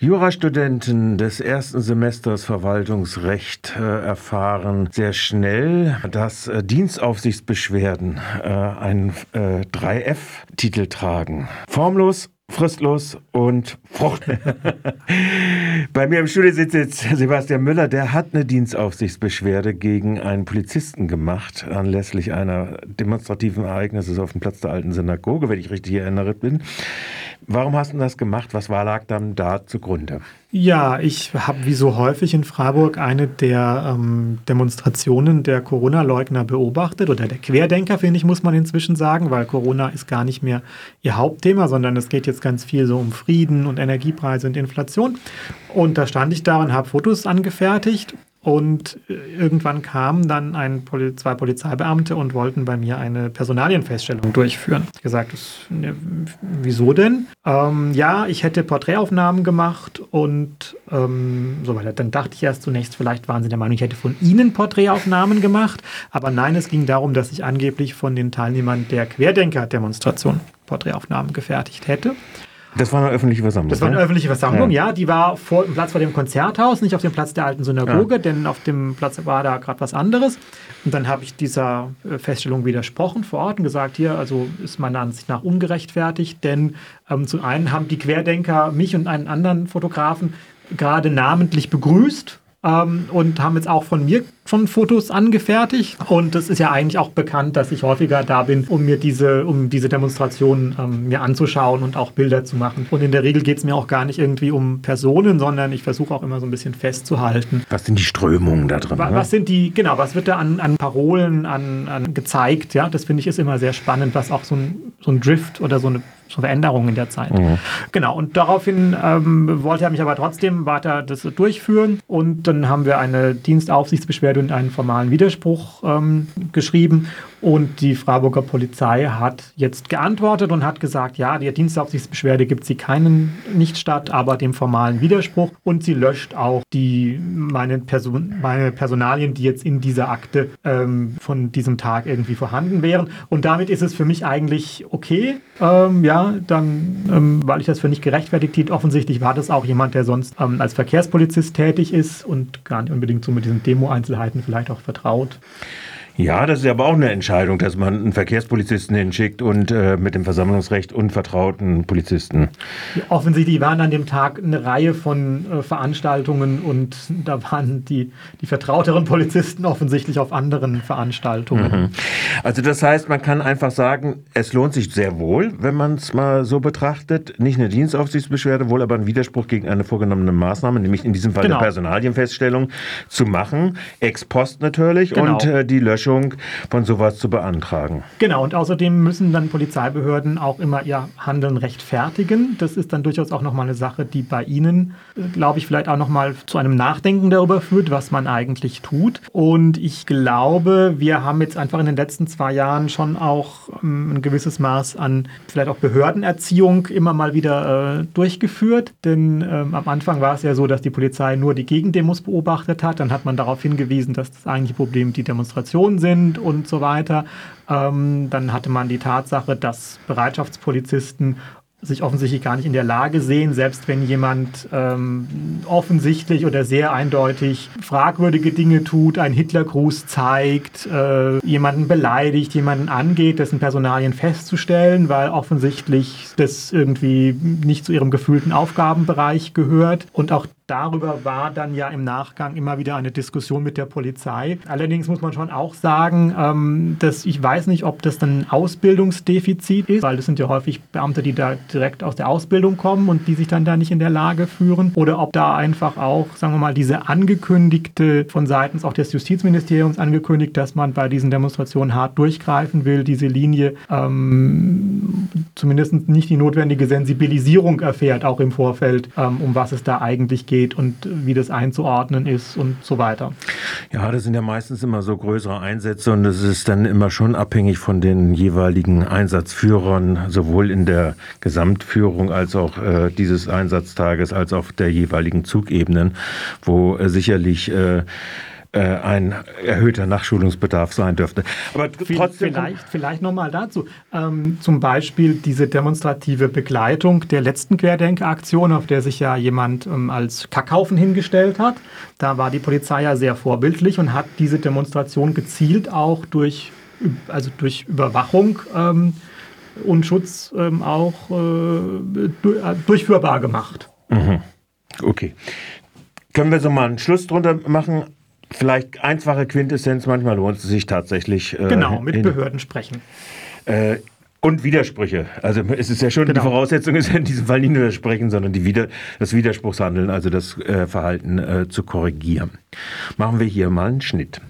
Jurastudenten des ersten Semesters Verwaltungsrecht äh, erfahren sehr schnell, dass äh, Dienstaufsichtsbeschwerden äh, einen 3F-Titel tragen. Formlos, fristlos und Frucht. Bei mir im Studio sitzt jetzt Sebastian Müller, der hat eine Dienstaufsichtsbeschwerde gegen einen Polizisten gemacht, anlässlich einer demonstrativen Ereignisses auf dem Platz der alten Synagoge, wenn ich richtig erinnert bin. Warum hast du das gemacht? Was war, lag dann da zugrunde? Ja, ich habe wie so häufig in Freiburg eine der ähm, Demonstrationen der Corona-Leugner beobachtet oder der Querdenker, finde ich, muss man inzwischen sagen, weil Corona ist gar nicht mehr ihr Hauptthema, sondern es geht jetzt ganz viel so um Frieden und Energiepreise und Inflation. Und da stand ich da und habe Fotos angefertigt und äh, irgendwann kamen dann ein zwei Polizeibeamte und wollten bei mir eine Personalienfeststellung durchführen. Ich gesagt, das, ne, wieso denn? Ähm, ja, ich hätte Porträtaufnahmen gemacht und ähm, so weiter. Dann dachte ich erst zunächst, vielleicht waren sie der Meinung, ich hätte von ihnen Porträtaufnahmen gemacht. Aber nein, es ging darum, dass ich angeblich von den Teilnehmern der Querdenker-Demonstration Porträtaufnahmen gefertigt hätte. Das war eine öffentliche Versammlung. Das war eine ne? öffentliche Versammlung, ja. ja. Die war vor dem Platz vor dem Konzerthaus, nicht auf dem Platz der alten Synagoge, ja. denn auf dem Platz war da gerade was anderes. Und dann habe ich dieser äh, Feststellung widersprochen vor Ort und gesagt, hier, also ist meiner Ansicht nach ungerechtfertigt, denn ähm, zum einen haben die Querdenker mich und einen anderen Fotografen gerade namentlich begrüßt ähm, und haben jetzt auch von mir schon Fotos angefertigt. Und es ist ja eigentlich auch bekannt, dass ich häufiger da bin, um mir diese, um diese Demonstrationen ähm, mir anzuschauen und auch Bilder zu machen. Und in der Regel geht es mir auch gar nicht irgendwie um Personen, sondern ich versuche auch immer so ein bisschen festzuhalten. Was sind die Strömungen da drin? Was, was sind die, genau, was wird da an, an Parolen an, an gezeigt? Ja, das finde ich ist immer sehr spannend, was auch so ein, so ein Drift oder so eine so Veränderungen in der Zeit. Mhm. Genau, und daraufhin ähm, wollte er mich aber trotzdem weiter das durchführen und dann haben wir eine Dienstaufsichtsbeschwerde und einen formalen Widerspruch ähm, geschrieben. Und die Freiburger Polizei hat jetzt geantwortet und hat gesagt, ja, der Dienstaufsichtsbeschwerde gibt sie keinen nicht statt, aber dem formalen Widerspruch. Und sie löscht auch die, meine, Person, meine Personalien, die jetzt in dieser Akte ähm, von diesem Tag irgendwie vorhanden wären. Und damit ist es für mich eigentlich okay. Ähm, ja, dann, ähm, weil ich das für nicht gerechtfertigt hielt. Offensichtlich war das auch jemand, der sonst ähm, als Verkehrspolizist tätig ist und gar nicht unbedingt so mit diesen Demo-Einzelheiten vielleicht auch vertraut. Ja, das ist aber auch eine Entscheidung, dass man einen Verkehrspolizisten hinschickt und äh, mit dem Versammlungsrecht unvertrauten Polizisten. Ja, offensichtlich waren an dem Tag eine Reihe von äh, Veranstaltungen und da waren die, die vertrauteren Polizisten offensichtlich auf anderen Veranstaltungen. Mhm. Also das heißt, man kann einfach sagen, es lohnt sich sehr wohl, wenn man es mal so betrachtet, nicht eine Dienstaufsichtsbeschwerde, wohl aber ein Widerspruch gegen eine vorgenommene Maßnahme, nämlich in diesem Fall genau. eine Personalienfeststellung zu machen, ex post natürlich genau. und äh, die Löschung Löschung von sowas zu beantragen. Genau, und außerdem müssen dann Polizeibehörden auch immer ihr Handeln rechtfertigen. Das ist dann durchaus auch nochmal eine Sache, die bei Ihnen, glaube ich, vielleicht auch nochmal zu einem Nachdenken darüber führt, was man eigentlich tut. Und ich glaube, wir haben jetzt einfach in den letzten zwei Jahren schon auch ähm, ein gewisses Maß an vielleicht auch Behördenerziehung immer mal wieder äh, durchgeführt. Denn ähm, am Anfang war es ja so, dass die Polizei nur die Gegendemos beobachtet hat. Dann hat man darauf hingewiesen, dass das eigentliche Problem die Demonstrationen sind und so weiter. Ähm, dann hatte man die Tatsache, dass Bereitschaftspolizisten sich offensichtlich gar nicht in der Lage sehen, selbst wenn jemand ähm, offensichtlich oder sehr eindeutig fragwürdige Dinge tut, einen Hitlergruß zeigt, äh, jemanden beleidigt, jemanden angeht, dessen Personalien festzustellen, weil offensichtlich das irgendwie nicht zu ihrem gefühlten Aufgabenbereich gehört. Und auch Darüber war dann ja im Nachgang immer wieder eine Diskussion mit der Polizei. Allerdings muss man schon auch sagen, ähm, dass ich weiß nicht, ob das dann ein Ausbildungsdefizit ist, weil das sind ja häufig Beamte, die da direkt aus der Ausbildung kommen und die sich dann da nicht in der Lage führen. Oder ob da einfach auch, sagen wir mal, diese angekündigte, von seitens auch des Justizministeriums angekündigt, dass man bei diesen Demonstrationen hart durchgreifen will, diese Linie ähm, zumindest nicht die notwendige Sensibilisierung erfährt, auch im Vorfeld, ähm, um was es da eigentlich geht geht und wie das einzuordnen ist und so weiter. Ja, das sind ja meistens immer so größere Einsätze und es ist dann immer schon abhängig von den jeweiligen Einsatzführern, sowohl in der Gesamtführung als auch äh, dieses Einsatztages, als auch der jeweiligen Zugebenen, wo äh, sicherlich äh, äh, ein erhöhter Nachschulungsbedarf sein dürfte. Aber trotzdem. Vielleicht, vielleicht nochmal dazu. Ähm, zum Beispiel diese demonstrative Begleitung der letzten Querdenkeraktion, auf der sich ja jemand ähm, als Kackhaufen hingestellt hat. Da war die Polizei ja sehr vorbildlich und hat diese Demonstration gezielt auch durch, also durch Überwachung ähm, und Schutz ähm, auch äh, äh, durchführbar gemacht. Mhm. Okay. Können wir so mal einen Schluss drunter machen? Vielleicht einfache Quintessenz, manchmal lohnt es sich tatsächlich. Äh, genau, mit in, Behörden sprechen. Äh, und Widersprüche. Also es ist ja schon, genau. die Voraussetzung ist ja in diesem Fall nicht nur das Sprechen, sondern die Wider das Widerspruchshandeln, also das äh, Verhalten äh, zu korrigieren. Machen wir hier mal einen Schnitt.